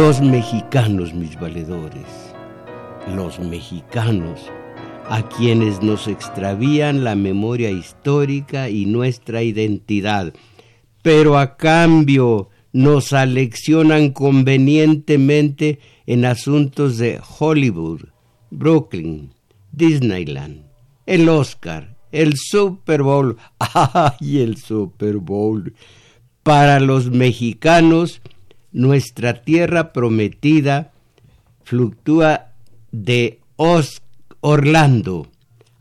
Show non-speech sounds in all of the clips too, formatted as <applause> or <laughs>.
Los mexicanos, mis valedores, los mexicanos, a quienes nos extravían la memoria histórica y nuestra identidad, pero a cambio nos aleccionan convenientemente en asuntos de Hollywood, Brooklyn, Disneyland, el Oscar, el Super Bowl, <laughs> ¡ay, el Super Bowl! Para los mexicanos, nuestra tierra prometida fluctúa de Orlando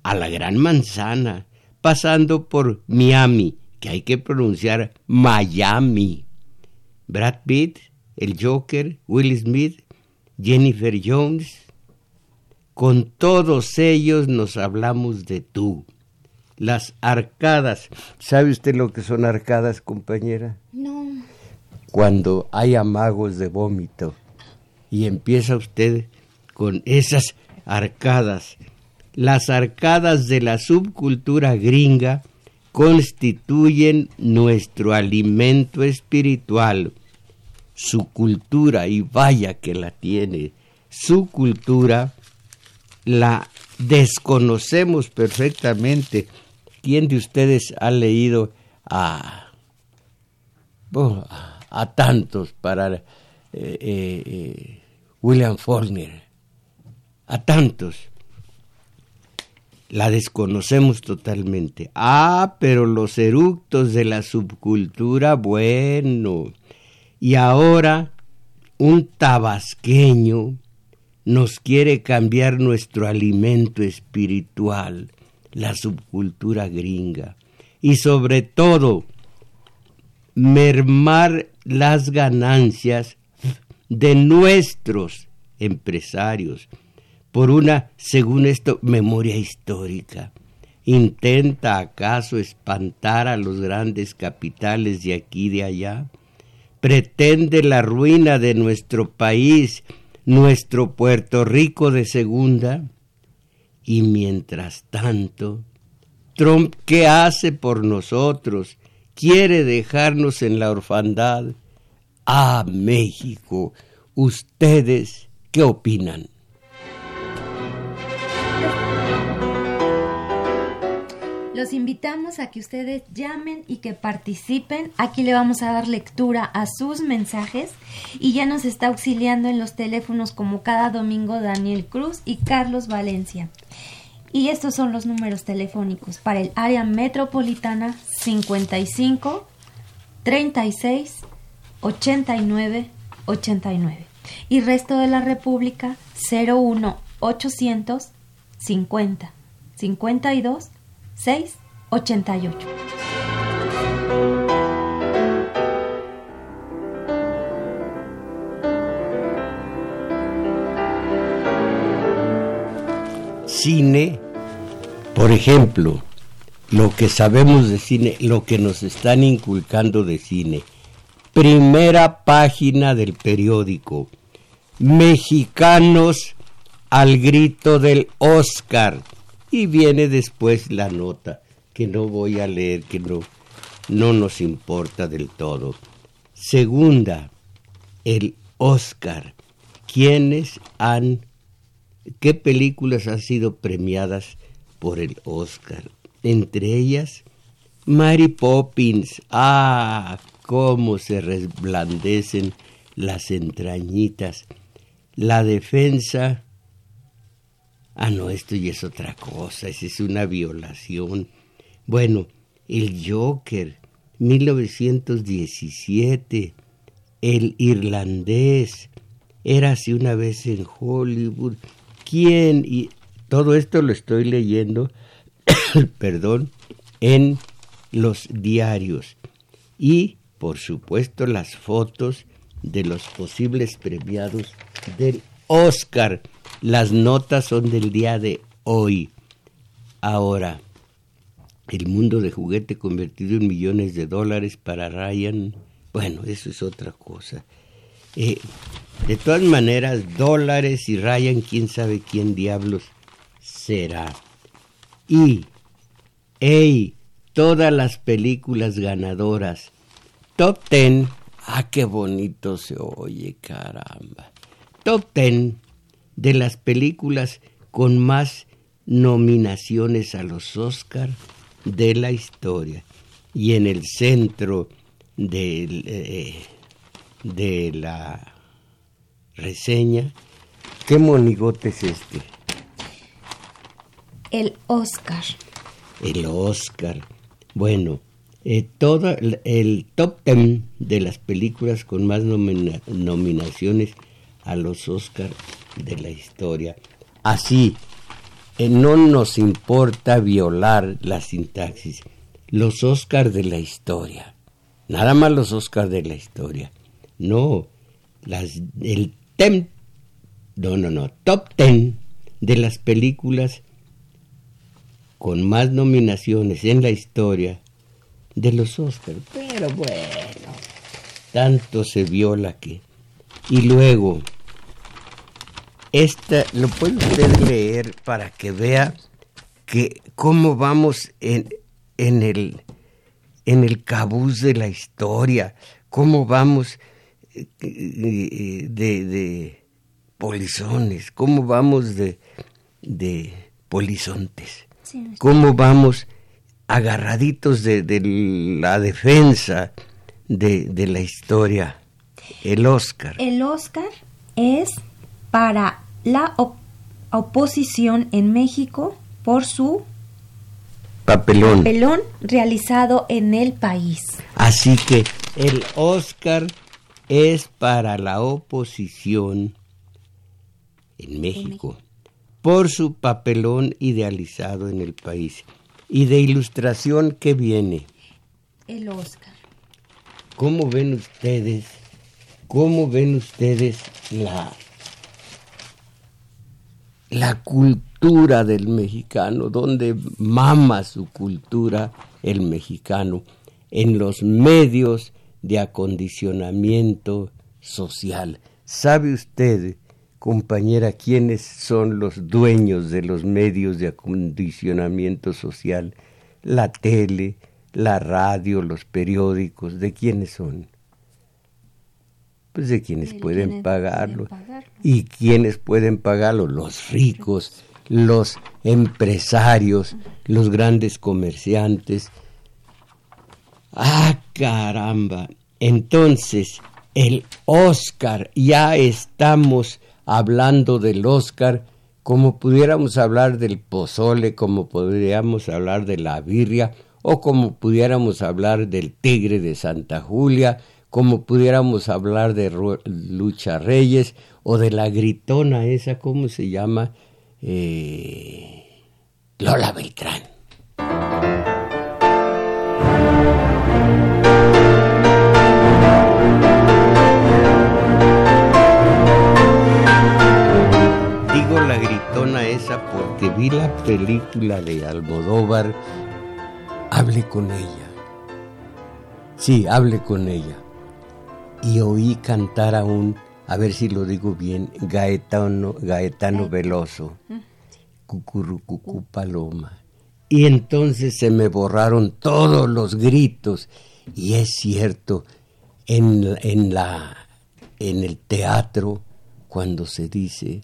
a la Gran Manzana, pasando por Miami, que hay que pronunciar Miami. Brad Pitt, el Joker, Will Smith, Jennifer Jones, con todos ellos nos hablamos de tú. Las arcadas. ¿Sabe usted lo que son arcadas, compañera? No cuando hay amagos de vómito y empieza usted con esas arcadas. Las arcadas de la subcultura gringa constituyen nuestro alimento espiritual. Su cultura, y vaya que la tiene, su cultura la desconocemos perfectamente. ¿Quién de ustedes ha leído a a tantos para eh, eh, eh, William Faulkner, a tantos. La desconocemos totalmente. Ah, pero los eructos de la subcultura, bueno. Y ahora un tabasqueño nos quiere cambiar nuestro alimento espiritual, la subcultura gringa. Y sobre todo, mermar las ganancias de nuestros empresarios por una, según esto, memoria histórica. ¿Intenta acaso espantar a los grandes capitales de aquí y de allá? ¿Pretende la ruina de nuestro país, nuestro Puerto Rico de segunda? Y mientras tanto, Trump, ¿qué hace por nosotros? Quiere dejarnos en la orfandad. Ah, México, ¿ustedes qué opinan? Los invitamos a que ustedes llamen y que participen. Aquí le vamos a dar lectura a sus mensajes y ya nos está auxiliando en los teléfonos como cada domingo Daniel Cruz y Carlos Valencia. Y estos son los números telefónicos para el área metropolitana 55 36 89 89 y resto de la República 01 800 50 52 6 88. Cine, por ejemplo, lo que sabemos de cine, lo que nos están inculcando de cine. Primera página del periódico. Mexicanos al grito del Oscar. Y viene después la nota, que no voy a leer, que no, no nos importa del todo. Segunda, el Oscar. ¿Quiénes han, qué películas han sido premiadas por el Oscar? Entre ellas, Mary Poppins. Ah, cómo se resplandecen las entrañitas. La defensa. Ah, no, esto ya es otra cosa, esa es una violación. Bueno, el Joker, 1917, el irlandés, era así una vez en Hollywood. ¿Quién? Y todo esto lo estoy leyendo, <coughs> perdón, en los diarios. Y, por supuesto, las fotos de los posibles premiados del Oscar. Las notas son del día de hoy. Ahora, el mundo de juguete convertido en millones de dólares para Ryan, bueno, eso es otra cosa. Eh, de todas maneras, dólares y Ryan, quién sabe quién diablos será. Y, hey, todas las películas ganadoras, top ten, ah, qué bonito se oye, caramba. Top ten de las películas con más nominaciones a los Oscar de la historia. Y en el centro eh, de la reseña, ¿qué monigote es este? El Oscar. El Oscar. Bueno, eh, todo el, top ten de las películas con más nominaciones a los Oscar de la historia. Así, eh, no nos importa violar la sintaxis. Los Oscars de la historia. Nada más los Oscars de la historia. No, las, el tem, no, no, no, top ten de las películas con más nominaciones en la historia de los Oscars. Pero bueno, tanto se viola que. Y luego, esta lo puede usted leer para que vea que cómo vamos en, en el en el cabuz de la historia, cómo vamos de, de polizones, cómo vamos de, de polizontes, cómo vamos agarraditos de, de la defensa de, de la historia. El Oscar. El Oscar es para la oposición en México por su papelón. papelón realizado en el país. Así que el Oscar es para la oposición en México por su papelón idealizado en el país. Y de ilustración que viene. El Oscar. ¿Cómo ven ustedes? ¿Cómo ven ustedes la la cultura del mexicano, donde mama su cultura el mexicano, en los medios de acondicionamiento social. ¿Sabe usted, compañera, quiénes son los dueños de los medios de acondicionamiento social? La tele, la radio, los periódicos, ¿de quiénes son? Pues de quienes pueden pagarlo. ¿Y quienes pueden pagarlo? Los ricos, los empresarios, los grandes comerciantes. Ah, caramba. Entonces, el Oscar, ya estamos hablando del Oscar como pudiéramos hablar del pozole, como podríamos hablar de la birria, o como pudiéramos hablar del tigre de Santa Julia, como pudiéramos hablar de Lucha Reyes o de la gritona esa, ¿cómo se llama? Eh, Lola Beltrán. Vi la película de Almodóvar, hable con ella. Sí, hable con ella y oí cantar a un, a ver si lo digo bien, Gaetano, Gaetano Veloso, Cucurrucucú Paloma. Y entonces se me borraron todos los gritos. Y es cierto, en, en la en el teatro cuando se dice,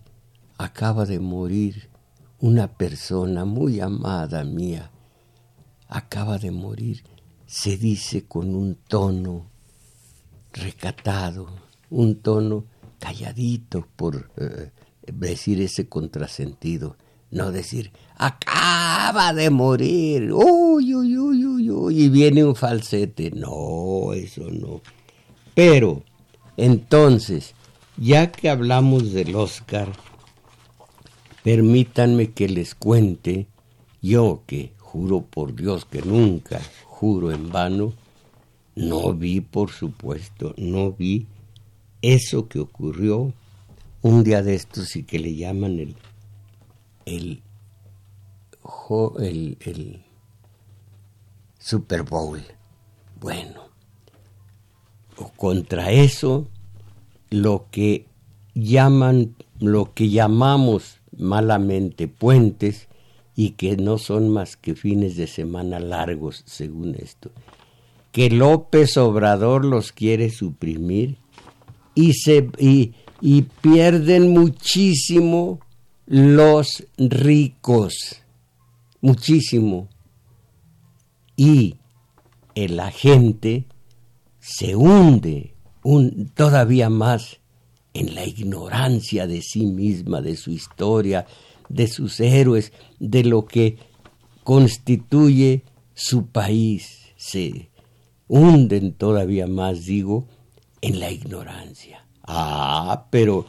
acaba de morir una persona muy amada mía, acaba de morir, se dice con un tono recatado, un tono calladito por eh, decir ese contrasentido, no decir, acaba de morir, uy, uy, uy, uy, uy, y viene un falsete, no, eso no. Pero, entonces, ya que hablamos del Oscar, permítanme que les cuente, yo que juro por Dios que nunca juro en vano, no vi, por supuesto, no vi eso que ocurrió un día de estos y que le llaman el, el, Super Bowl. Bueno, contra eso, lo que llaman, lo que llamamos malamente puentes y que no son más que fines de semana largos, según esto, que López Obrador los quiere suprimir y, se, y, pierden muchísimo los ricos, muchísimo. Y el agente se hunde un, todavía más en la ignorancia de sí misma, de su historia, de sus héroes, de lo que constituye su país. Se hunden todavía más, digo, en la ignorancia. Ah, pero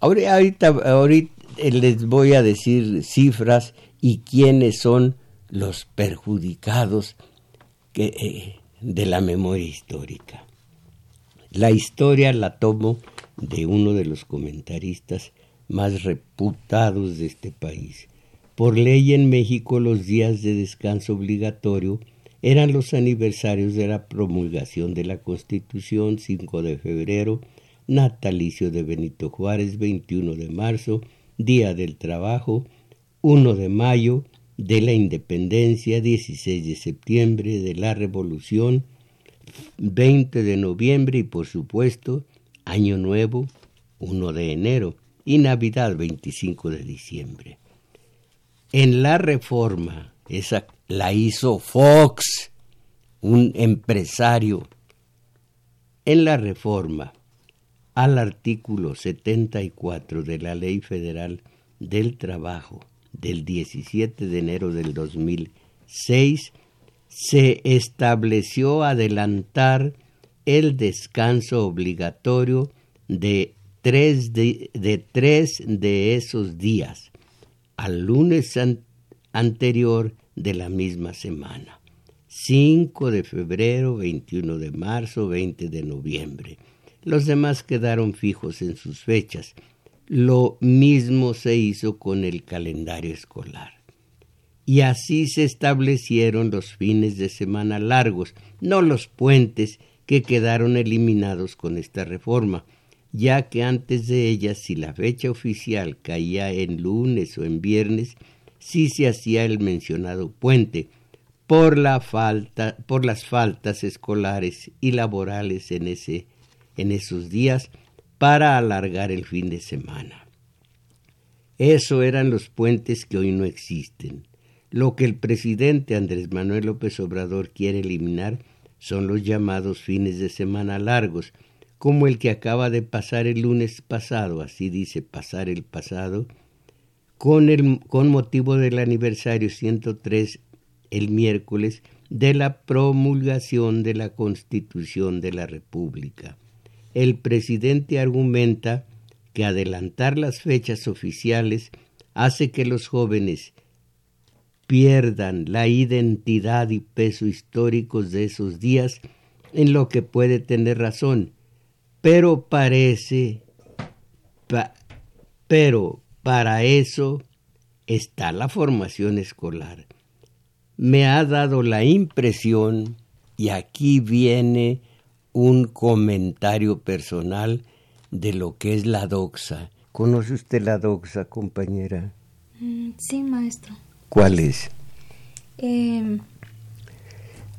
ahorita, ahorita les voy a decir cifras y quiénes son los perjudicados eh, de la memoria histórica. La historia la tomo de uno de los comentaristas más reputados de este país. Por ley en México los días de descanso obligatorio eran los aniversarios de la promulgación de la Constitución 5 de febrero, natalicio de Benito Juárez 21 de marzo, Día del Trabajo 1 de mayo, de la Independencia 16 de septiembre, de la Revolución 20 de noviembre y por supuesto Año Nuevo 1 de enero y Navidad 25 de diciembre. En la reforma, esa la hizo Fox, un empresario. En la reforma al artículo 74 de la Ley Federal del Trabajo del 17 de enero del 2006, se estableció adelantar el descanso obligatorio de tres de, tres de esos días al lunes anterior de la misma semana. 5 de febrero, 21 de marzo, 20 de noviembre. Los demás quedaron fijos en sus fechas. Lo mismo se hizo con el calendario escolar y así se establecieron los fines de semana largos, no los puentes que quedaron eliminados con esta reforma, ya que antes de ella, si la fecha oficial caía en lunes o en viernes, sí se hacía el mencionado puente, por, la falta, por las faltas escolares y laborales en, ese, en esos días para alargar el fin de semana. Eso eran los puentes que hoy no existen. Lo que el presidente Andrés Manuel López Obrador quiere eliminar son los llamados fines de semana largos, como el que acaba de pasar el lunes pasado, así dice pasar el pasado, con, el, con motivo del aniversario 103 el miércoles de la promulgación de la Constitución de la República. El presidente argumenta que adelantar las fechas oficiales hace que los jóvenes pierdan la identidad y peso históricos de esos días, en lo que puede tener razón, pero parece, pero para eso está la formación escolar. Me ha dado la impresión, y aquí viene un comentario personal de lo que es la doxa. ¿Conoce usted la doxa, compañera? Mm, sí, maestro. ¿Cuál es? Eh,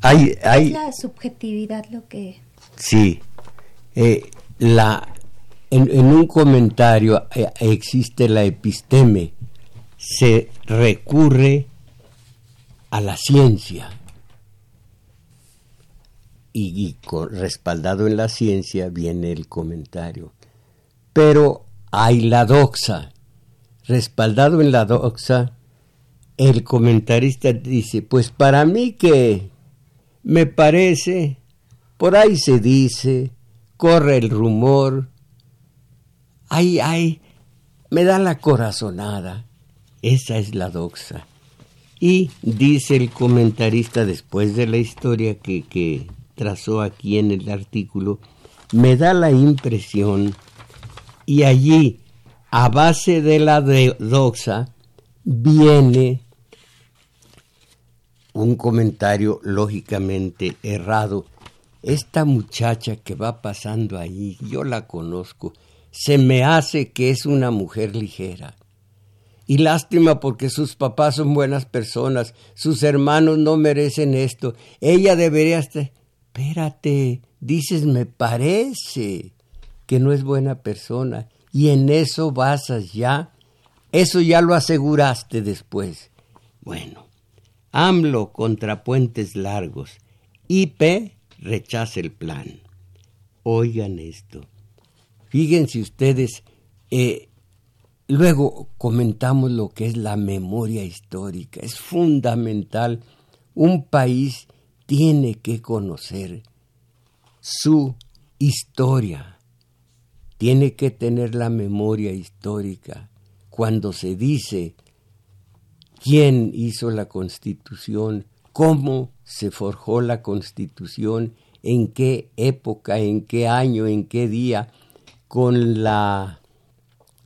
hay, hay, es la subjetividad lo que... Sí, eh, la, en, un comentario eh, existe la episteme, se recurre a la ciencia y, respaldado en la ciencia viene el comentario. Pero hay la doxa. Respaldado en la doxa, el comentarista dice, pues para mí que me parece, por ahí se dice, corre el rumor, ay, ay, me da la corazonada. Esa es la doxa. Y dice el comentarista después de la historia que, trazó aquí en el artículo, me da la impresión, y allí, a base de la doxa, viene un comentario lógicamente errado. Esta muchacha que va pasando ahí, yo la conozco, se me hace que es una mujer ligera. Y lástima porque sus papás son buenas personas, sus hermanos no merecen esto. Ella debería estar... Espérate, dices, me parece que no es buena persona. Y en eso basas ya. Eso ya lo aseguraste después. Bueno, AMLO contra puentes largos. IP rechaza el plan. Oigan esto. Fíjense ustedes, eh, Luego comentamos lo que es la memoria histórica. Es fundamental. Un país tiene que conocer su historia. Tiene que tener la memoria histórica. Cuando se dice quién hizo la constitución, cómo se forjó la constitución, en qué época, en qué año, en qué día, con la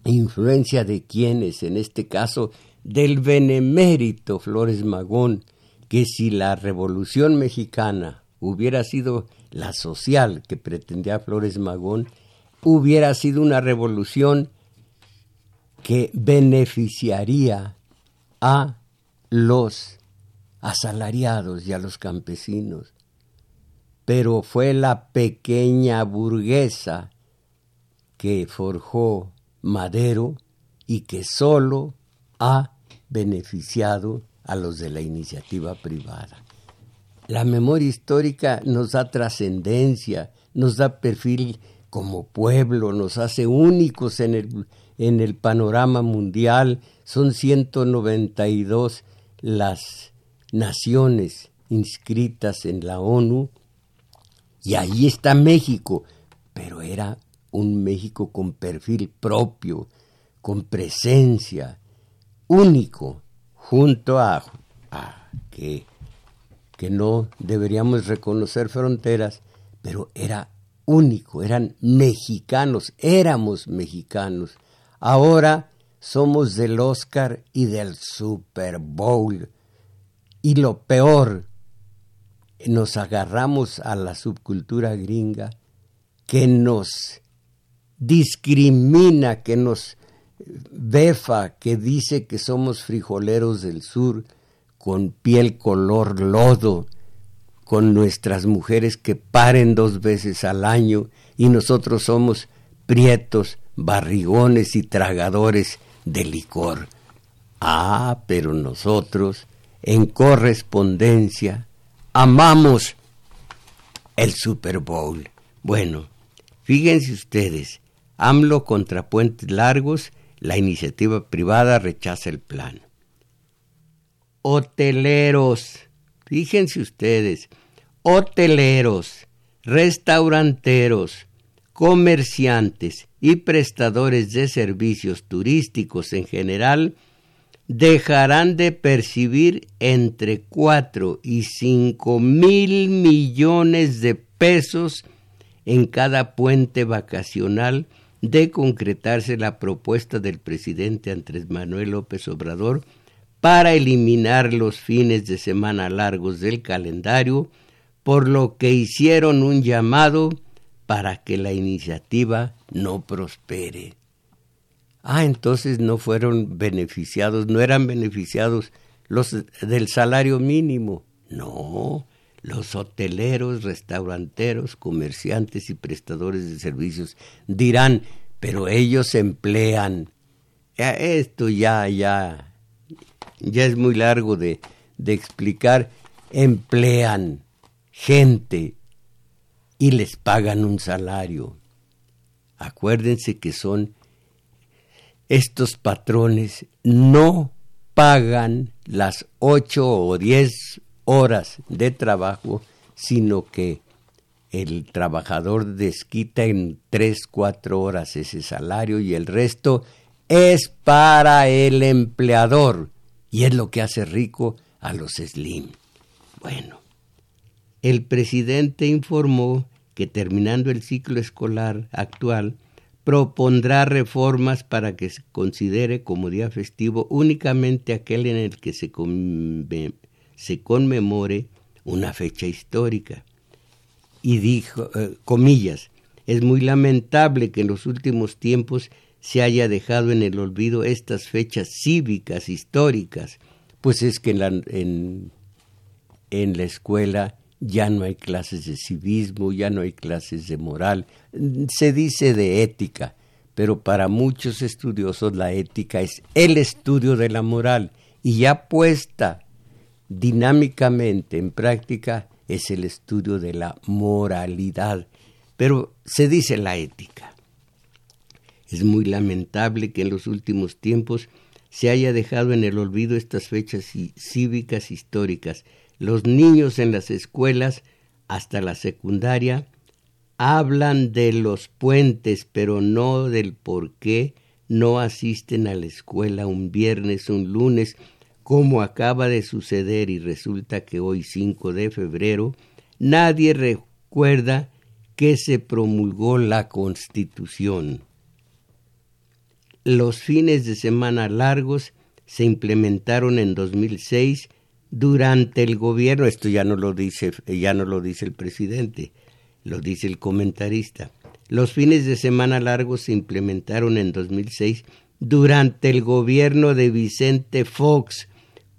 influencia de quienes, en este caso del benemérito Flores Magón, que si la revolución mexicana hubiera sido la social que pretendía Flores Magón, hubiera sido una revolución que beneficiaría a los asalariados y a los campesinos. Pero fue la pequeña burguesa que forjó Madero y que solo ha beneficiado a los de la iniciativa privada. La memoria histórica nos da trascendencia, nos da perfil como pueblo, nos hace únicos en el, en el panorama mundial. Son 192 las naciones inscritas en la ONU y ahí está México, pero era un México con perfil propio, con presencia, único, junto a, que, que no deberíamos reconocer fronteras, pero era único, eran mexicanos, éramos mexicanos. Ahora somos del Oscar y del Super Bowl. Y lo peor, nos agarramos a la subcultura gringa que nos discrimina, que nos befa, que dice que somos frijoleros del sur, con piel color lodo, con nuestras mujeres que paren dos veces al año y nosotros somos prietos, barrigones y tragadores de licor. Ah, pero nosotros, en correspondencia, amamos el Super Bowl. Bueno, fíjense ustedes, AMLO contra puentes largos, la iniciativa privada rechaza el plan. Hoteleros, fíjense ustedes, hoteleros, restauranteros, comerciantes y prestadores de servicios turísticos en general dejarán de percibir entre 4 y 5 mil millones de pesos en cada puente vacacional de concretarse la propuesta del presidente Andrés Manuel López Obrador para eliminar los fines de semana largos del calendario, por lo que hicieron un llamado para que la iniciativa no prospere. Ah, entonces no fueron beneficiados, no eran beneficiados los del salario mínimo. No, los hoteleros, restauranteros, comerciantes y prestadores de servicios dirán, pero ellos emplean. Esto ya, ya, ya es muy largo de, de explicar. Emplean gente y les pagan un salario. Acuérdense que son estos patrones no pagan las ocho o diez horas de trabajo, sino que el trabajador desquita en tres, cuatro horas ese salario y el resto es para el empleador y es lo que hace rico a los Slim. Bueno, el presidente informó que terminando el ciclo escolar actual, propondrá reformas para que se considere como día festivo únicamente aquel en el que se, conmemore una fecha histórica. Y dijo, eh, comillas, es muy lamentable que en los últimos tiempos se haya dejado en el olvido estas fechas cívicas, históricas, pues es que en la, en la escuela ya no hay clases de civismo, ya no hay clases de moral, se dice de ética, pero para muchos estudiosos la ética es el estudio de la moral y ya puesta dinámicamente en práctica es el estudio de la moralidad, pero se dice la ética. Es muy lamentable que en los últimos tiempos se haya dejado en el olvido estas fechas cívicas históricas, los niños en las escuelas hasta la secundaria hablan de los puentes, pero no del por qué no asisten a la escuela un viernes, un lunes, como acaba de suceder y resulta que hoy 5 de febrero nadie recuerda que se promulgó la Constitución. Los fines de semana largos se implementaron en 2006 durante el gobierno, esto ya no lo dice, ya no lo dice el presidente, lo dice el comentarista. Los fines de semana largos se implementaron en 2006 durante el gobierno de Vicente Fox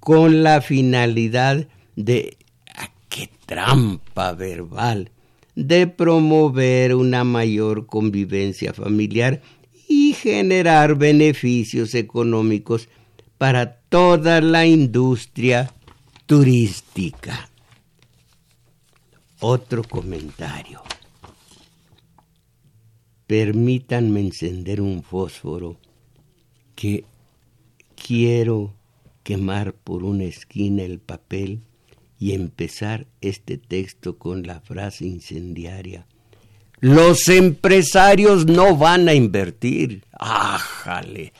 con la finalidad de ¡ah, qué trampa verbal de promover una mayor convivencia familiar y generar beneficios económicos para toda la industria turística. Otro comentario. Permítanme encender un fósforo que quiero quemar por una esquina el papel y empezar este texto con la frase incendiaria. Los empresarios no van a invertir. ¡Ájale!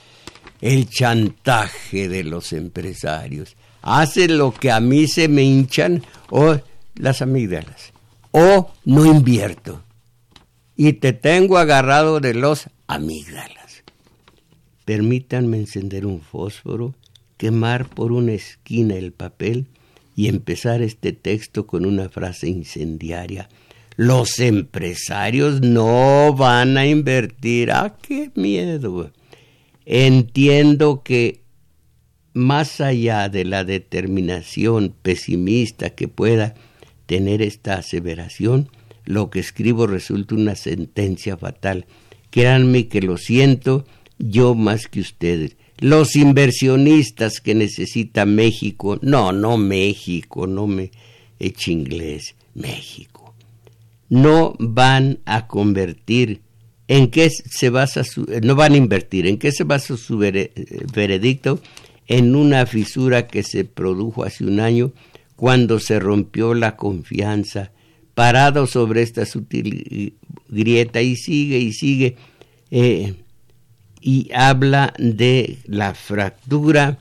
El chantaje de los empresarios hace lo que a mí se me hinchan o las amígdalas. O no invierto. Y te tengo agarrado de los amígdalas. Permítanme encender un fósforo, quemar por una esquina el papel y empezar este texto con una frase incendiaria. Los empresarios no van a invertir. ¡Ah, qué miedo! Entiendo que más allá de la determinación pesimista que pueda tener esta aseveración, lo que escribo resulta una sentencia fatal. Créanme que lo siento yo más que ustedes. Los inversionistas que necesita México, no, no México, no me eche inglés, México, no van a convertir en qué se basa su, no van a invertir, en qué se basa su veredicto en una fisura que se produjo hace un año cuando se rompió la confianza, parado sobre esta sutil grieta y sigue y sigue eh, y habla de la fractura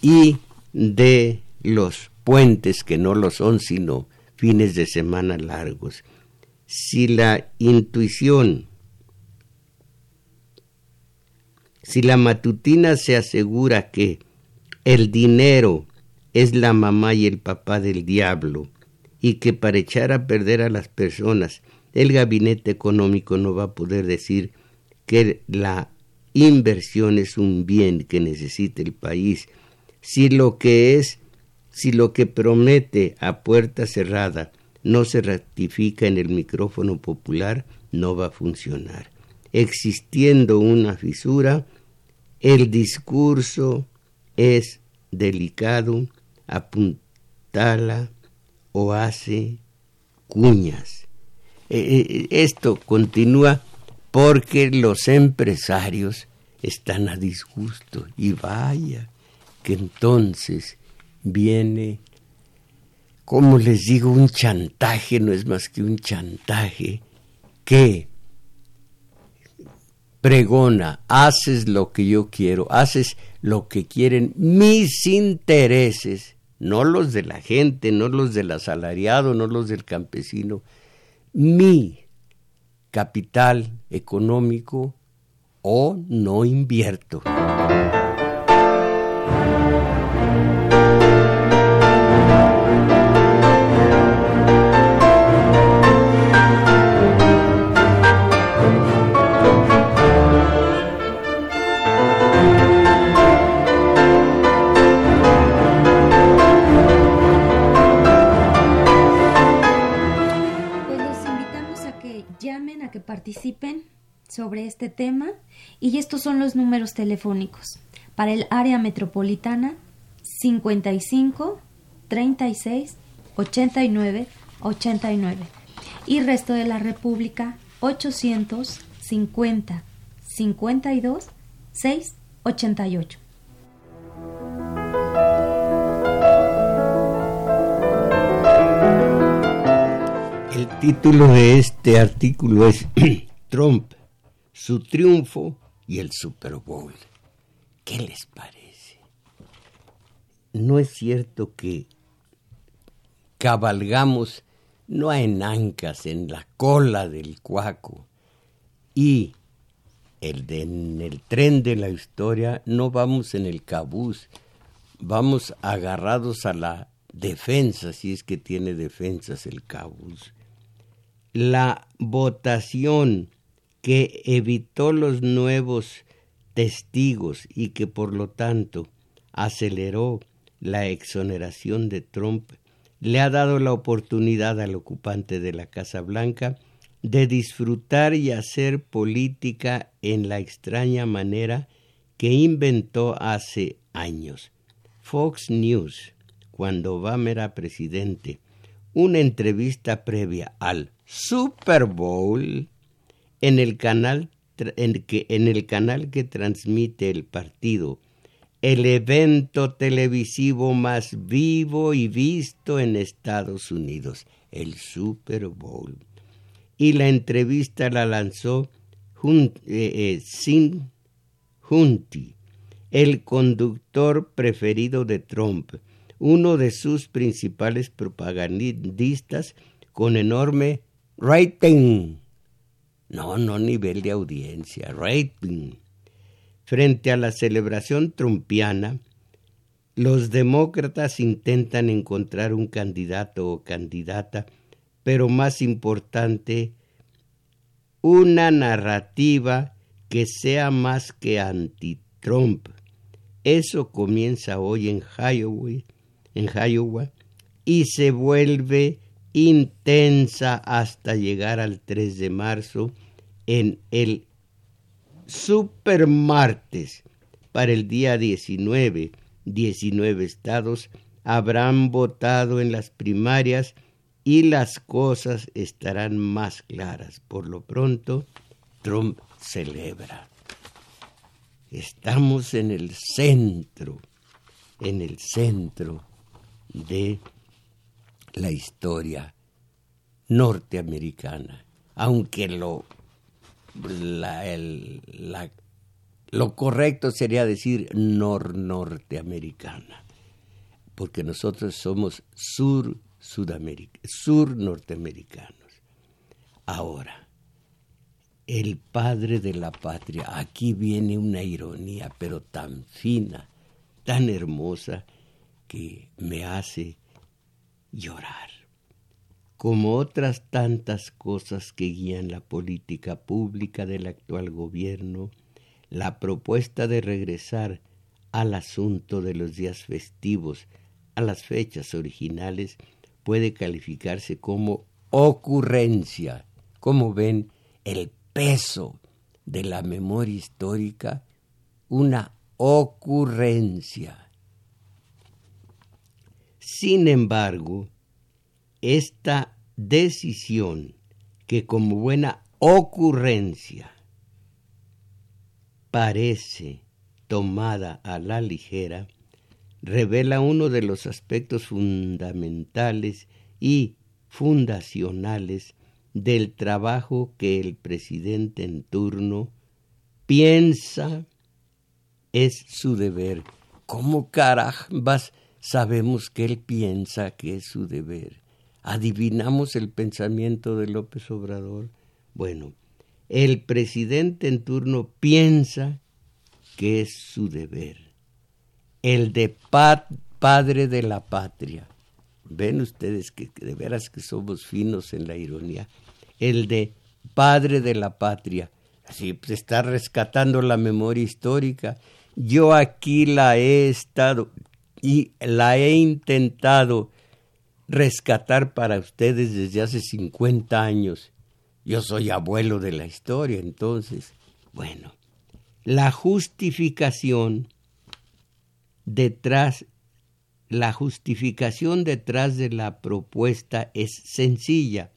y de los puentes que no lo son sino fines de semana largos. Si la intuición si la matutina se asegura que el dinero es la mamá y el papá del diablo y que para echar a perder a las personas el gabinete económico no va a poder decir que la inversión es un bien que necesita el país, si lo que es, si lo que promete a puerta cerrada no se ratifica en el micrófono popular, no va a funcionar. existiendo una fisura, el discurso es delicado, apuntala o hace cuñas. Eh, eh, esto continúa porque los empresarios están a disgusto y vaya que entonces viene, como les digo, un chantaje, no es más que un chantaje que pregona, haces lo que yo quiero, haces lo que quieren mis intereses, no los de la gente, no los del asalariado, no los del campesino, mi capital económico o no invierto. Participen sobre este tema y estos son los números telefónicos. Para el área metropolitana 55 36 89 89 y resto de la República 850 52 6 88. Título de este artículo es <clears throat> Trump, su triunfo y el Super Bowl. ¿Qué les parece? No es cierto que cabalgamos no en ancas, en la cola del cuaco y el en el tren de la historia no vamos en el cabús, vamos agarrados a la defensa, si es que tiene defensas el cabús la votación que evitó los nuevos testigos y que por lo tanto aceleró la exoneración de Trump, le ha dado la oportunidad al ocupante de la Casa Blanca de disfrutar y hacer política en la extraña manera que inventó hace años. Fox News, cuando Obama era presidente, una entrevista previa al Super Bowl en el canal en, que, en el canal que transmite el partido, el evento televisivo más vivo y visto en Estados Unidos, el Super Bowl. Y la entrevista la lanzó eh, eh, Sin Hunty, el conductor preferido de Trump, uno de sus principales propagandistas con enorme Rating. No, no nivel de audiencia, rating. Frente a la celebración trumpiana, los demócratas intentan encontrar un candidato o candidata, pero más importante, una narrativa que sea más que anti-Trump. Eso comienza hoy en Iowa, en Iowa y se vuelve intensa hasta llegar al 3 de marzo en el supermartes para el día 19. 19 estados habrán votado en las primarias y las cosas estarán más claras. Por lo pronto, Trump celebra. Estamos en el centro, en el centro de la historia norteamericana, aunque lo, lo correcto sería decir nor norteamericana, porque nosotros somos sur sur norteamericanos. Ahora, el padre de la patria, aquí viene una ironía, pero tan fina, tan hermosa, me hace llorar. Como otras tantas cosas que guían la política pública del actual gobierno, la propuesta de regresar al asunto de los días festivos a las fechas originales puede calificarse como ocurrencia. Como ven, el peso de la memoria histórica una ocurrencia. Sin embargo, esta decisión que como buena ocurrencia parece tomada a la ligera, revela uno de los aspectos fundamentales y fundacionales del trabajo que el presidente en turno piensa es su deber. ¿Cómo carambas sabemos que él piensa que es su deber? ¿Adivinamos el pensamiento de López Obrador? Bueno, el presidente en turno piensa que es su deber, el de padre de la patria. Ven ustedes que, de veras que somos finos en la ironía. El de padre de la patria. Así pues está rescatando la memoria histórica. Yo aquí la he estado y la he intentado rescatar para ustedes desde hace 50 años. Yo soy abuelo de la historia, entonces, bueno, la justificación detrás, la justificación detrás de la propuesta es sencilla.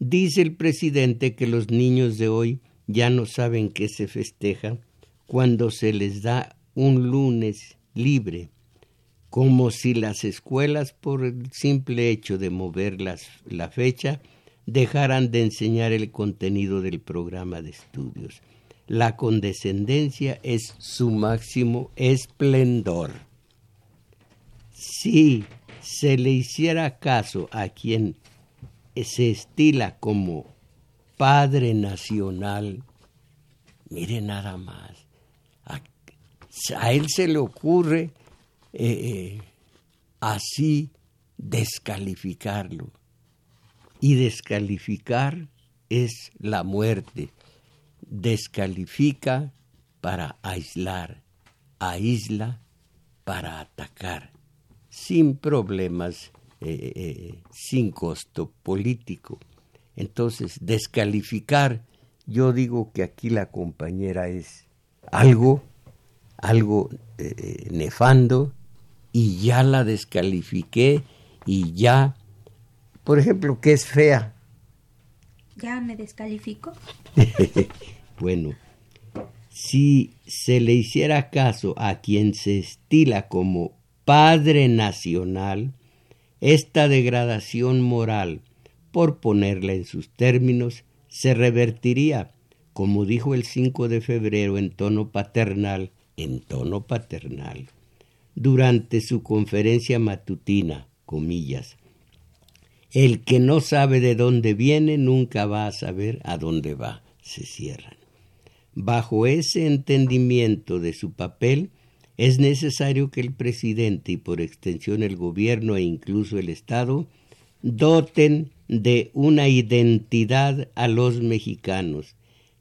Dice el presidente que los niños de hoy ya no saben qué se festeja cuando se les da un lunes libre, como si las escuelas por el simple hecho de mover la fecha dejaran de enseñar el contenido del programa de estudios la condescendencia es su máximo esplendor. Si se le hiciera caso a quien se estila como padre nacional, mire nada más, a, él se le ocurre eh, así descalificarlo. Y descalificar es la muerte descalifica para aislar, aísla para atacar, sin problemas, eh, eh, sin costo político. Entonces, descalificar, yo digo que aquí la compañera es algo, algo eh, nefando, y ya la descalifiqué, y ya, por ejemplo, que es fea. ¿Ya me descalifico? <laughs> Bueno, si se le hiciera caso a quien se estila como padre nacional, esta degradación moral, por ponerla en sus términos, se revertiría, como dijo el 5 de febrero en tono paternal, en tono paternal, durante su conferencia matutina, comillas. El que no sabe de dónde viene nunca va a saber a dónde va. Se cierran. Bajo ese entendimiento de su papel, es necesario que el presidente y por extensión el gobierno e incluso el Estado doten de una identidad a los mexicanos,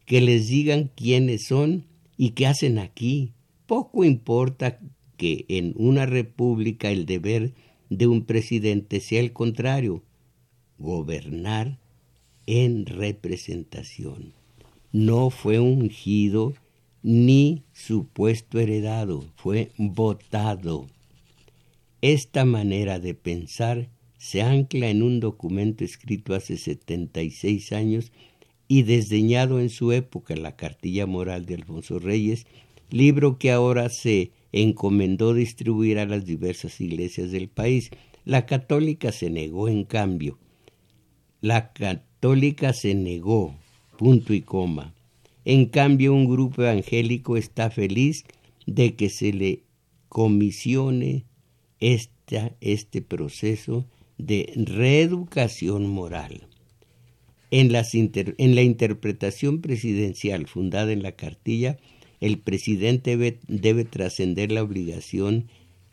que les digan quiénes son y qué hacen aquí. Poco importa que en una república el deber de un presidente sea el contrario, gobernar en representación no fue ungido ni supuesto heredado, fue votado. Esta manera de pensar se ancla en un documento escrito hace 76 años y desdeñado en su época, la cartilla moral de Alfonso Reyes, libro que ahora se encomendó distribuir a las diversas iglesias del país. La católica se negó, en cambio. La católica se negó punto y coma. En cambio, un grupo evangélico está feliz de que se le comisione este proceso de reeducación moral. En, en, la interpretación presidencial fundada en la cartilla, el presidente debe, trascender la obligación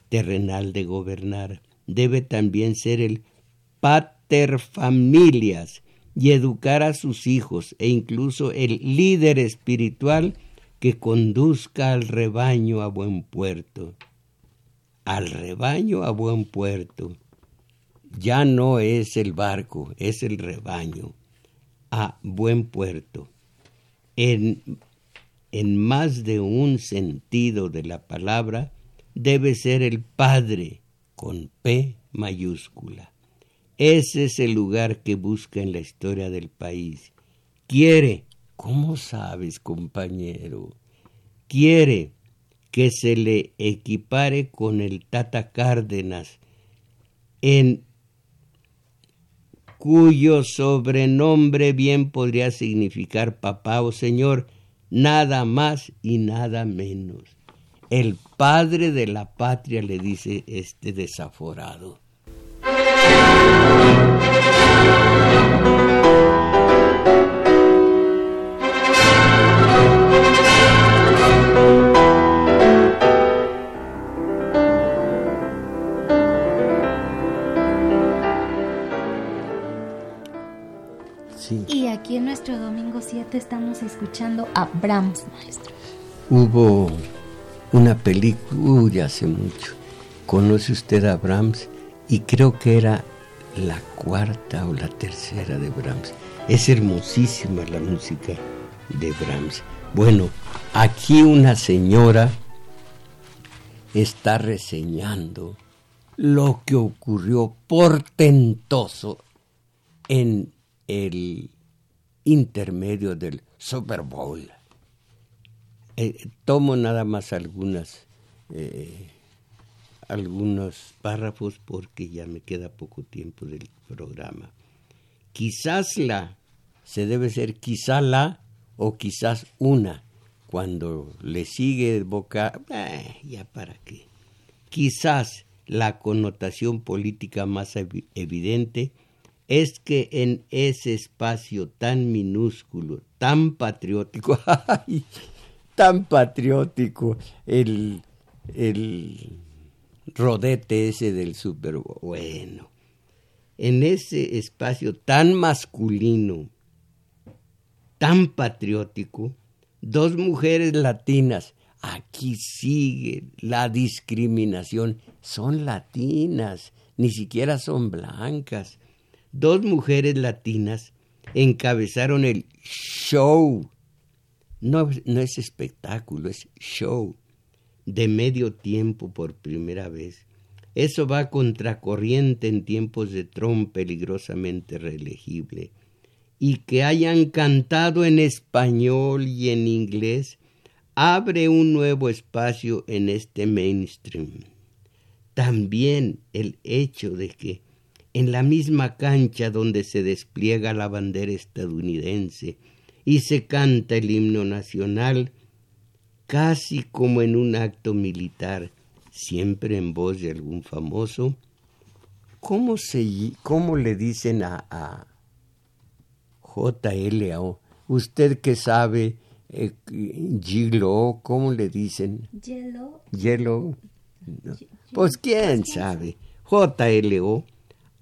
terrenal de gobernar. Debe también ser el pater familias y educar a sus hijos e incluso el líder espiritual que conduzca al rebaño a buen puerto. Al rebaño a buen puerto. Ya no es el barco, es el rebaño. A buen puerto. en, en más de un sentido de la palabra, debe ser el Padre con P mayúscula. Ese es el lugar que busca en la historia del país. Quiere, ¿cómo sabes, compañero? Quiere que se le equipare con el Tata Cárdenas, en cuyo sobrenombre bien podría significar papá o señor, nada más y nada menos. El padre de la patria, le dice este desaforado. Y aquí en nuestro domingo 7 estamos escuchando a Brahms, maestro. Hubo una película hace mucho. ¿Conoce usted a Brahms? Y creo que era la cuarta o la tercera de Brahms. Es hermosísima la música de Brahms. Bueno, aquí una señora está reseñando lo que ocurrió portentoso en el intermedio del Super Bowl. Eh, tomo nada más algunas eh, algunos párrafos porque ya me queda poco tiempo del programa. Quizás la, se debe ser quizá la o quizás una. Cuando le sigue boca, eh, ya para qué. Quizás la connotación política más evidente es que en ese espacio tan minúsculo, tan patriótico, <laughs> tan patriótico, el, el rodete ese del super bueno. En ese espacio tan masculino, tan patriótico, dos mujeres latinas, aquí sigue la discriminación, son latinas, ni siquiera son blancas. Dos mujeres latinas encabezaron el show. No, es espectáculo, es show de medio tiempo por primera vez. Eso va contracorriente en tiempos de Trump peligrosamente reelegible. Y que hayan cantado en español y en inglés abre un nuevo espacio en este mainstream. También el hecho de que en la misma cancha donde se despliega la bandera estadounidense y se canta el himno nacional, casi como en un acto militar, siempre en voz de algún famoso, ¿cómo, se, cómo le dicen a, a JLO? Usted que sabe, eh, Gilo, ¿cómo le dicen? Yellow. Yellow. Pues quién sabe. JLO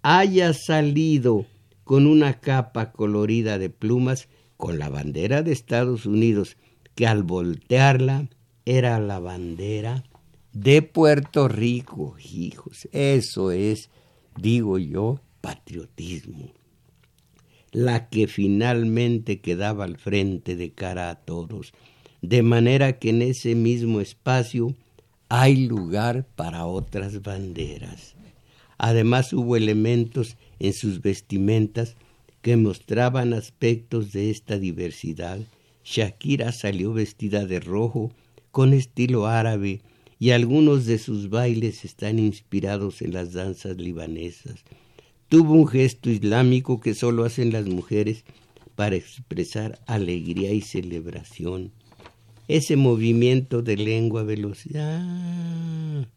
haya salido con una capa colorida de plumas con la bandera de Estados Unidos que al voltearla era la bandera de Puerto Rico, hijos. Eso es, digo yo, patriotismo. La que finalmente quedaba al frente de cara a todos, de manera que en ese mismo espacio hay lugar para otras banderas. Además hubo elementos en sus vestimentas que mostraban aspectos de esta diversidad Shakira salió vestida de rojo con estilo árabe y algunos de sus bailes están inspirados en las danzas libanesas. Tuvo un gesto islámico que solo hacen las mujeres para expresar alegría y celebración. Ese movimiento de lengua velocidad.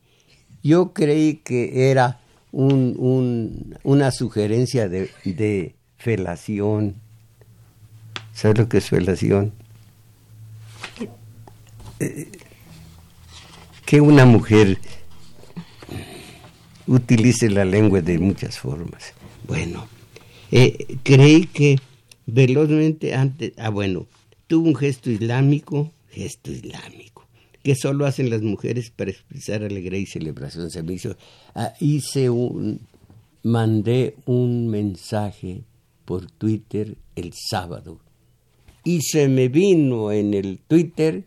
Yo creí que era un, una sugerencia de, de felación ¿Sabes lo que es felación? Eh, que una mujer utilice la lengua de muchas formas. Bueno, eh, creí que velozmente antes, ah bueno, tuvo un gesto islámico, gesto islámico, que solo hacen las mujeres para expresar alegría y celebración. Se me hizo, ah, hice un, mandé un mensaje por Twitter el sábado y se me vino en el Twitter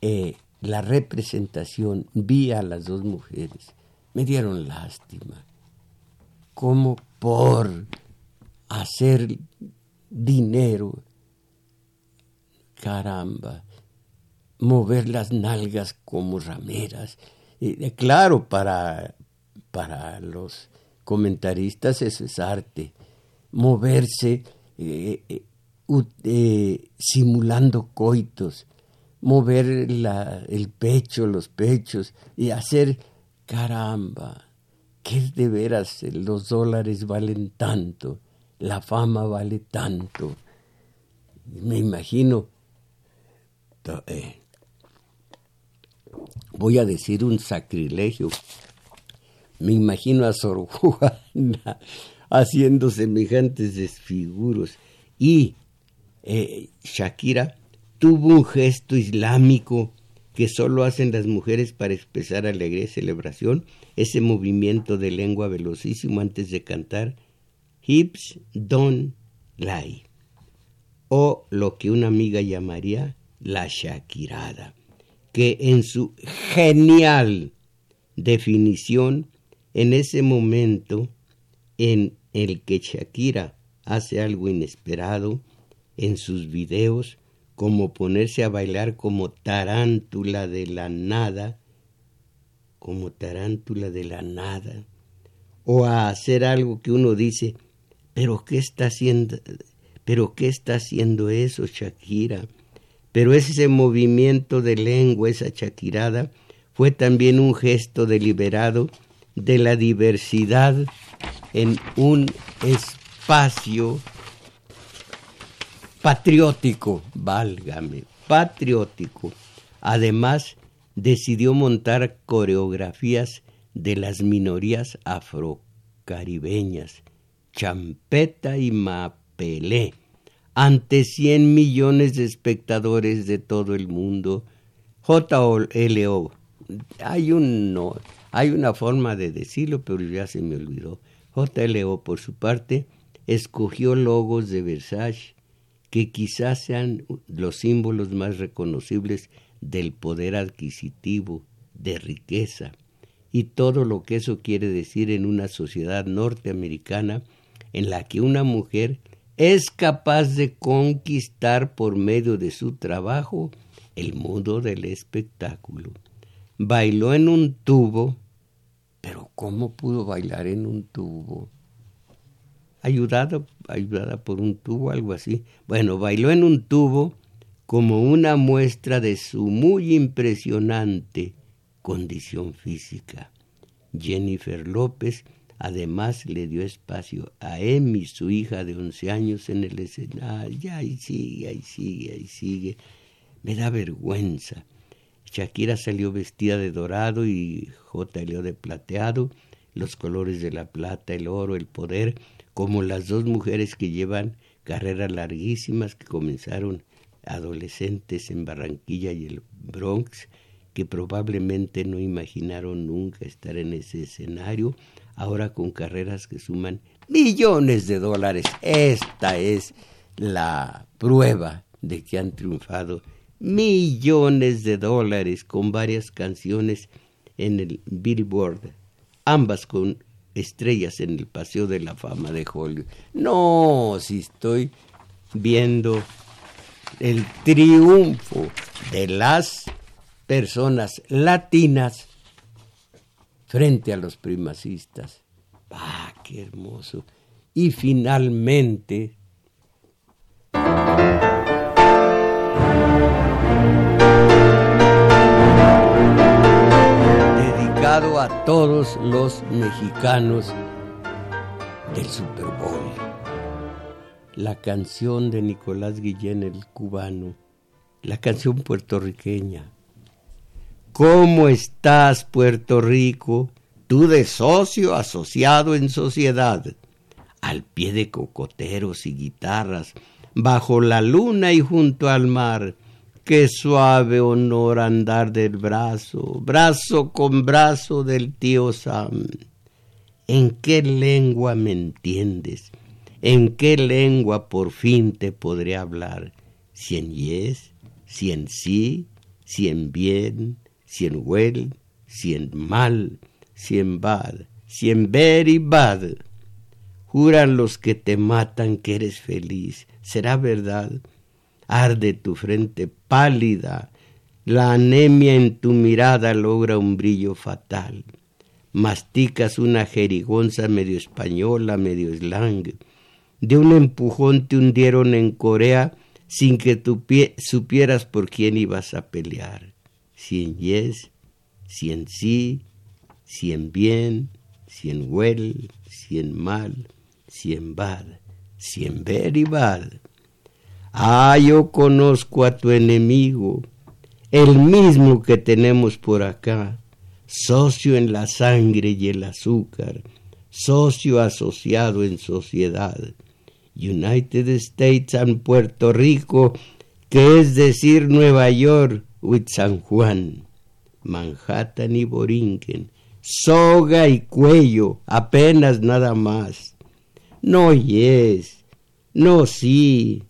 eh, la representación, vi a las dos mujeres, me dieron lástima, como por hacer dinero, caramba, mover las nalgas como rameras. Y, claro, para, para los comentaristas eso es arte, moverse eh, eh, eh, simulando coitos, mover el pecho, los pechos y hacer, caramba, que de veras los dólares valen tanto, la fama vale tanto. Me imagino, voy a decir un sacrilegio, me imagino a Sor Juana <laughs> haciendo semejantes desfiguros. Y eh, Shakira tuvo un gesto islámico que solo hacen las mujeres para expresar alegría y celebración, ese movimiento de lengua velocísimo antes de cantar, hips don't lie, o lo que una amiga llamaría la Shakirada, que en su genial definición, en ese momento en el que Shakira hace algo inesperado, en sus videos, como ponerse a bailar como tarántula de la nada, como tarántula de la nada, o a hacer algo que uno dice, pero ¿qué está haciendo? ¿Pero qué está haciendo eso, Shakira? Pero ese movimiento de lengua, esa shakirada, fue también un gesto deliberado de la diversidad en un espacio patriótico, válgame, patriótico. Además, decidió montar coreografías de las minorías afrocaribeñas, champeta y mapelé, ante 100 millones de espectadores de todo el mundo. JLO, hay, un, hay una forma de decirlo, pero ya se me olvidó. JLO, por su parte, escogió logos de Versace, que quizás sean los símbolos más reconocibles del poder adquisitivo, de riqueza, y todo lo que eso quiere decir en una sociedad norteamericana en la que una mujer es capaz de conquistar por medio de su trabajo el mundo del espectáculo. Bailó en un tubo, pero ¿cómo pudo bailar en un tubo? ayudada, ayudada por un tubo, algo así. Bueno, bailó en un tubo como una muestra de su muy impresionante condición física. Jennifer López además le dio espacio a Emmy, su hija de 11 años, en el escenario. Y ahí sigue, ahí sigue, ahí sigue. Me da vergüenza. Shakira salió vestida de dorado y J. de plateado, los colores de la plata, el oro, el poder, como las dos mujeres que llevan carreras larguísimas que comenzaron adolescentes en Barranquilla y el Bronx, que probablemente no imaginaron nunca estar en ese escenario, ahora con carreras que suman millones de dólares. Esta es la prueba de que han triunfado millones de dólares con varias canciones en el Billboard, ambas con estrellas en el Paseo de la Fama de Hollywood. No, si estoy viendo el triunfo de las personas latinas frente a los primacistas. ¡Ah, qué hermoso! Y finalmente... a todos los mexicanos del Super Bowl. La canción de Nicolás Guillén, el cubano, la canción puertorriqueña. ¿Cómo estás, Puerto Rico? Tú de socio asociado en sociedad, al pie de cocoteros y guitarras, bajo la luna y junto al mar Qué suave honor andar del brazo, brazo con brazo del tío Sam. ¿En qué lengua me entiendes? ¿En qué lengua por fin te podré hablar? si en yes, si en sí, si en bien, si en well, si en mal, si en bad, si en very bad. Juran los que te matan que eres feliz. ¿Será verdad? Arde tu frente pálida, la anemia en tu mirada logra un brillo fatal. Masticas una jerigonza medio española, medio slang. De un empujón te hundieron en Corea sin que pie supieras por quién ibas a pelear. Si en yes, si en sí, si en bien, si en well, si en mal, si en bad, si en very bad. Ah, yo conozco a tu enemigo, el mismo que tenemos por acá, socio en la sangre y el azúcar, socio asociado en sociedad. United States and Puerto Rico, que es decir Nueva York San Juan, Manhattan y Borinquen, soga y cuello, apenas nada más. No yes, no sí,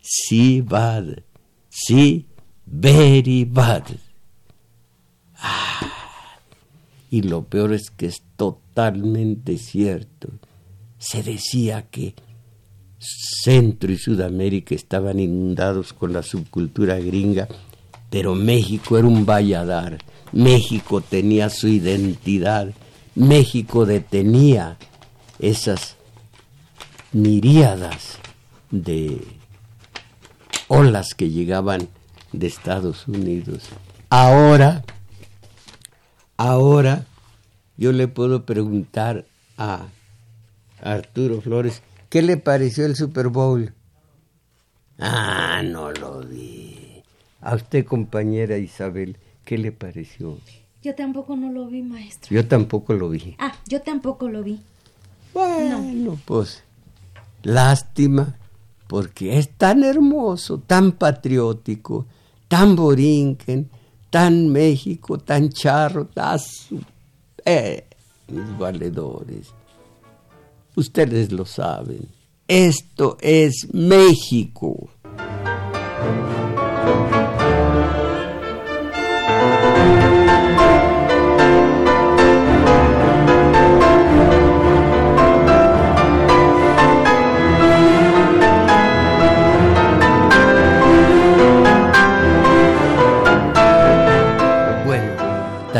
sí bad, sí very bad. Ah, y lo peor es que es totalmente cierto. Se decía que Centro y Sudamérica estaban inundados con la subcultura gringa, pero México era un valladar. México tenía su identidad. México detenía esas miríadas de olas que llegaban de Estados Unidos. Ahora, ahora yo le puedo preguntar a Arturo Flores, ¿qué le pareció el Super Bowl? Ah, no lo vi. A usted, compañera Isabel, ¿qué le pareció? Yo tampoco no lo vi, maestro. Yo tampoco lo vi. Ah, yo tampoco lo vi. Bueno, pues lástima, porque es tan hermoso, tan patriótico, tan borinquen, tan México, tan charro, tan... Eh, mis valedores, ustedes lo saben, esto es México.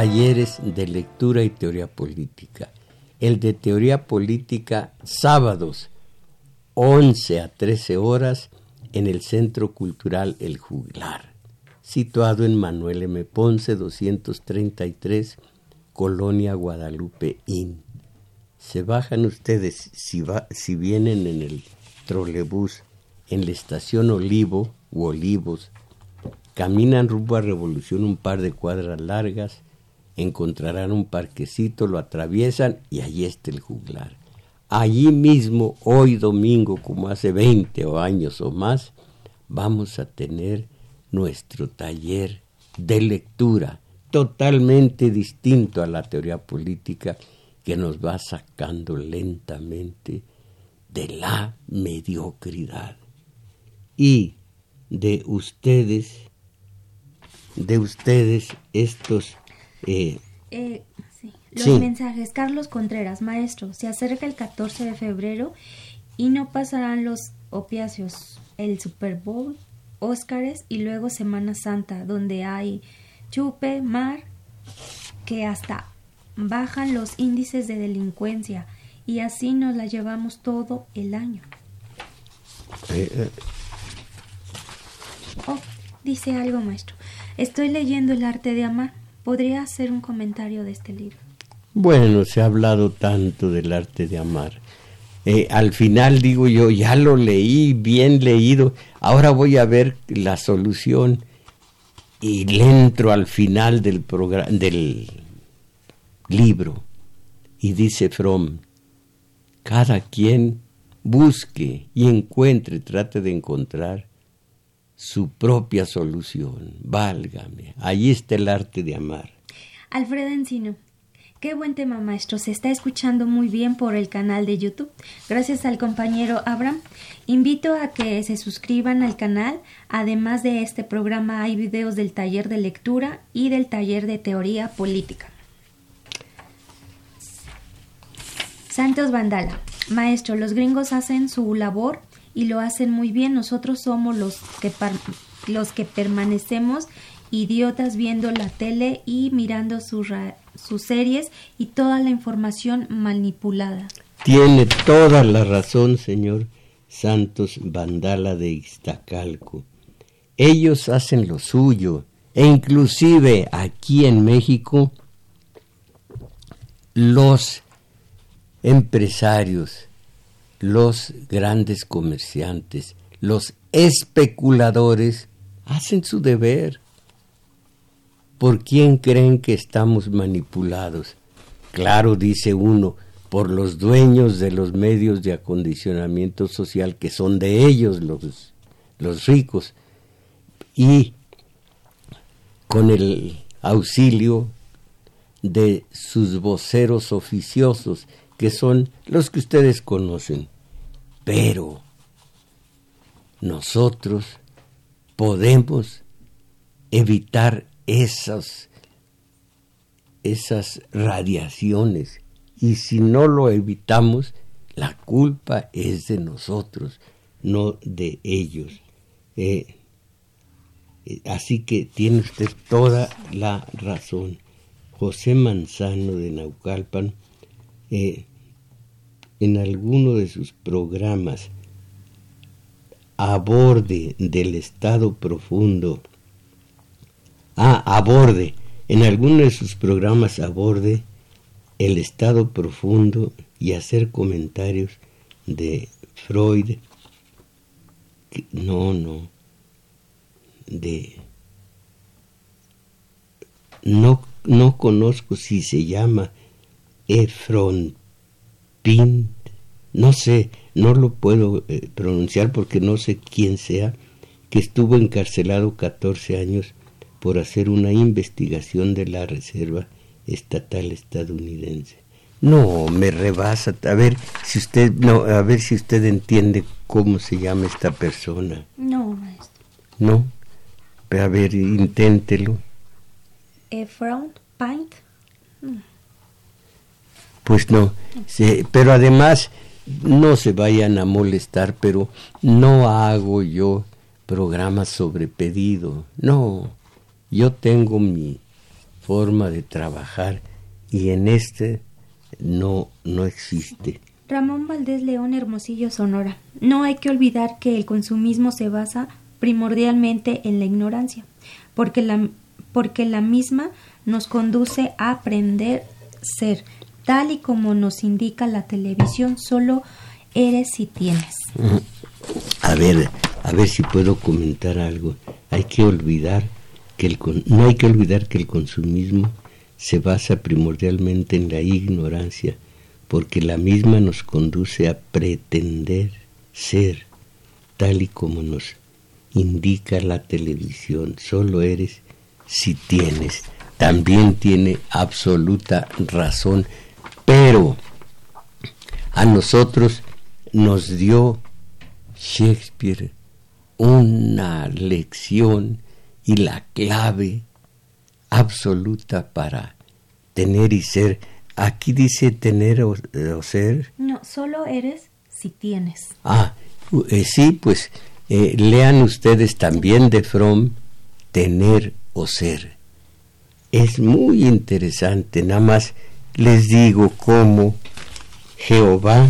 Talleres de lectura y teoría política. El de teoría política sábados 11 a 13 horas en el Centro Cultural El Juglar, situado en Manuel M. Ponce 233, Colonia Guadalupe Inn. Se bajan ustedes si, vienen en el trolebús en la estación Olivo u Olivos, caminan rumbo a Revolución un par de cuadras largas encontrarán un parquecito, lo atraviesan y allí está el juglar. Allí mismo, hoy domingo, como hace 20 años o más, vamos a tener nuestro taller de lectura, totalmente distinto a la teoría política que nos va sacando lentamente de la mediocridad. Y de ustedes, de ustedes estos eh, eh, Los mensajes. Carlos Contreras, maestro, se acerca el 14 de febrero y no pasarán los opiáceos, el Super Bowl, Óscares y luego Semana Santa, donde hay chupe, mar, que hasta bajan los índices de delincuencia y así nos la llevamos todo el año. Eh, oh, dice algo, maestro. Estoy leyendo El arte de amar ¿Podría hacer un comentario de este libro? Bueno, se ha hablado tanto del arte de amar. Eh, al final digo yo, ya lo leí, bien leído, ahora voy a ver la solución y le entro al final del, del libro. Y dice Fromm, cada quien busque y encuentre, trate de encontrar su propia solución. Válgame, ahí está el arte de amar. Alfredo Encino, Qué buen tema, maestro. Se está escuchando muy bien por el canal de YouTube. Gracias al compañero Abraham. Invito a que se suscriban al canal. Además de este programa hay videos del taller de lectura y del taller de teoría política. Santos Vandala. Maestro, los gringos hacen su labor y lo hacen muy bien. Nosotros somos los que, los que permanecemos idiotas viendo la tele y mirando sus, sus series y toda la información manipulada. Tiene toda la razón, señor Santos Vandala de Iztacalco. Ellos hacen lo suyo e inclusive aquí en México los empresarios, los grandes comerciantes, los especuladores hacen su deber ¿Por quién creen que estamos manipulados? Claro, dice uno, por los dueños de los medios de acondicionamiento social, que son de ellos los, los ricos, y con el auxilio de sus voceros oficiosos, que son los que ustedes conocen. Pero nosotros podemos evitar esas, esas radiaciones. Y si no lo evitamos, la culpa es de nosotros, no de ellos. Eh, eh, así que tiene usted toda la razón. José Manzano de Naucalpan, eh, en alguno de sus programas, aborde del estado profundo Ah, aborde, en alguno de sus programas aborde el estado profundo y hacer comentarios de Freud. No, no, de... No, no conozco si se llama Efron Pint, no sé, no lo puedo eh, pronunciar porque no sé quién sea, que estuvo encarcelado 14 años por hacer una investigación de la Reserva Estatal Estadounidense. No, me rebasa. A ver si usted no, a ver si usted entiende cómo se llama esta persona. No, maestro. No. A ver, inténtelo. Efron Pint. Pues no, pero además no se vayan a molestar, pero no hago yo programas sobre pedido. No, yo tengo mi forma de trabajar y en este no, no existe. Ramón Valdés León Hermosillo Sonora. No hay que olvidar que el consumismo se basa primordialmente en la ignorancia, porque la, porque la misma nos conduce a aprender ser, tal y como nos indica la televisión, solo eres si tienes. A ver, a ver si puedo comentar algo. Hay que olvidar no hay que olvidar que el consumismo se basa primordialmente en la ignorancia, porque la misma nos conduce a pretender ser tal y como nos indica la televisión. Solo eres si tienes. También tiene absoluta razón, pero a nosotros nos dio Shakespeare una lección y la clave absoluta para tener y ser. Aquí dice tener o, ser. No, solo eres si tienes. Ah, eh, sí, pues eh, lean ustedes también de Fromm tener o ser. Es muy interesante, nada más les digo cómo Jehová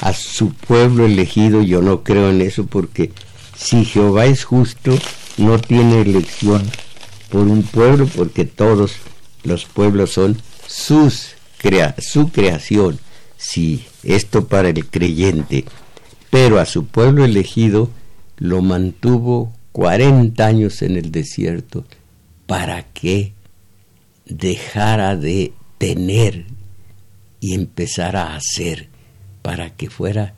a su pueblo elegido, yo no creo en eso porque si Jehová es justo, no tiene elección por un pueblo porque todos los pueblos son sus crea su creación. Sí, esto para el creyente. Pero a su pueblo elegido lo mantuvo 40 años en el desierto para que dejara de tener y empezara a hacer, para que fuera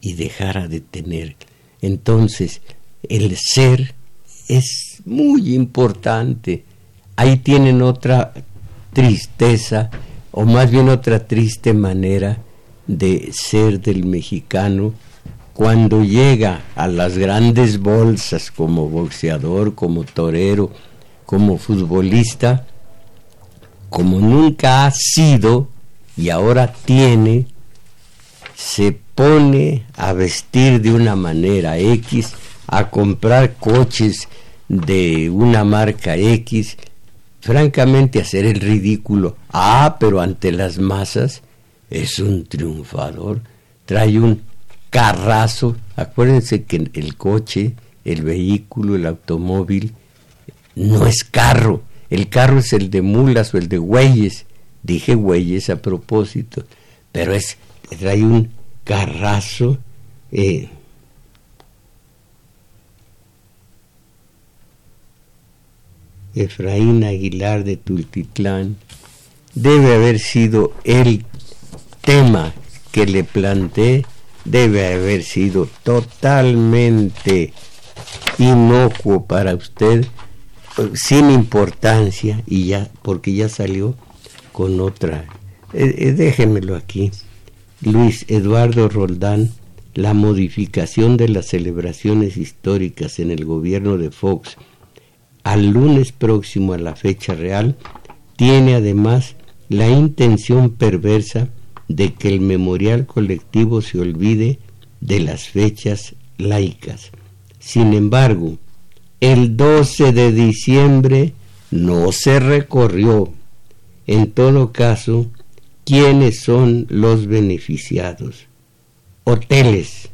y dejara de tener. Entonces, el ser es muy importante. Ahí tienen otra tristeza, o más bien otra triste manera de ser del mexicano cuando llega a las grandes bolsas como boxeador, como torero, como futbolista, como nunca ha sido y ahora tiene, se pone a vestir de una manera X, a comprar coches de una marca X, francamente hacer el ridículo. Ah, pero ante las masas es un triunfador, trae un carrazo. Acuérdense que el coche, el vehículo, el automóvil, no es carro. El carro es el de mulas o el de güeyes. Dije güeyes a propósito, pero es trae un carrazo. Eh, Efraín Aguilar de Tultitlán, debe haber sido el tema que le planteé, debe haber sido totalmente inocuo para usted, sin importancia, y ya, porque ya salió con otra. Eh, eh, déjenmelo aquí. Luis Eduardo Roldán, la modificación de las celebraciones históricas en el gobierno de Fox al lunes próximo a la fecha real, tiene además la intención perversa de que el memorial colectivo se olvide de las fechas laicas. Sin embargo, el 12 de diciembre no se recorrió. En todo caso, ¿quiénes son los beneficiados? Hoteles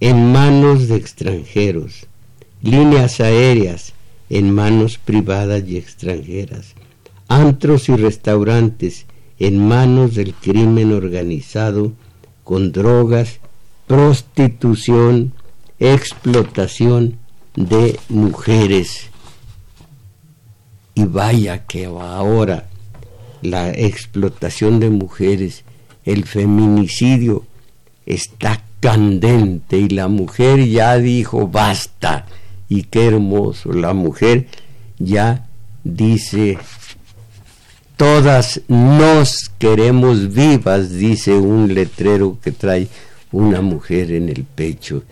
en manos de extranjeros, líneas aéreas en manos privadas y extranjeras, antros y restaurantes en manos del crimen organizado con drogas, prostitución, explotación de mujeres. Y vaya que ahora la explotación de mujeres, el feminicidio está candente y la mujer ya dijo basta y qué hermoso. La mujer ya dice, todas nos queremos vivas, dice un letrero que trae una mujer en el pecho.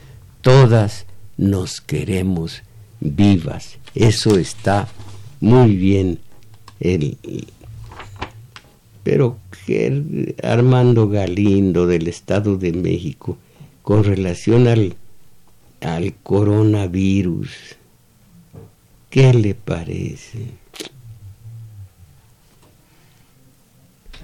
Todas nos queremos vivas. Eso está muy bien. Pero Armando Galindo del Estado de México, con relación al al coronavirus. ¿Qué le parece?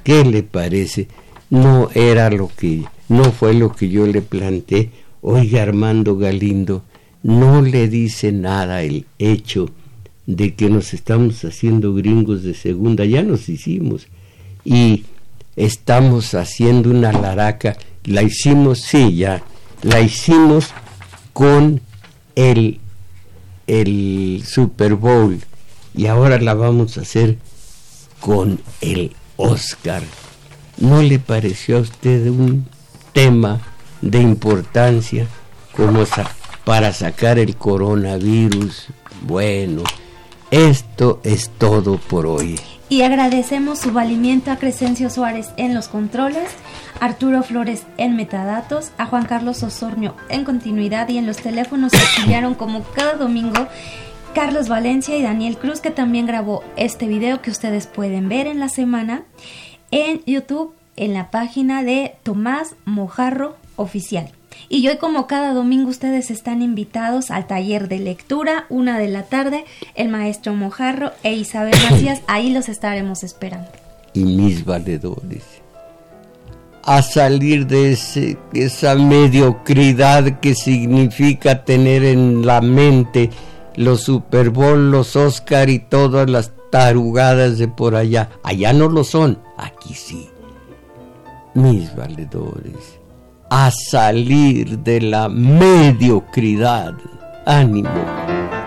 ¿Qué le parece? No era lo que, no fue lo que yo le planteé. Oiga, Armando Galindo, no le dice nada el hecho de que nos estamos haciendo gringos de segunda, ya nos hicimos, y estamos haciendo una laraca, la hicimos, sí, ya, la hicimos con el, el Super Bowl y ahora la vamos a hacer con el Oscar. ¿No le pareció a usted un tema de importancia como para sacar el coronavirus? Bueno, esto es todo por hoy. Y agradecemos su valimiento a Crescencio Suárez en los controles Arturo Flores en metadatos, a Juan Carlos Osornio en continuidad y en los teléfonos se auxiliaron como cada domingo Carlos Valencia y Daniel Cruz que también grabó este video que ustedes pueden ver en la semana en YouTube en la página de Tomás Mojarro Oficial. Y hoy como cada domingo ustedes están invitados al taller de lectura, una de la tarde, el maestro Mojarro e Isabel <coughs> Macías, ahí los estaremos esperando. Y mis valedores a salir de ese, esa mediocridad que significa tener en la mente los Super Bowl, los Oscar y todas las tarugadas de por allá. Allá no lo son, aquí sí. Mis valedores, a salir de la mediocridad. Ánimo.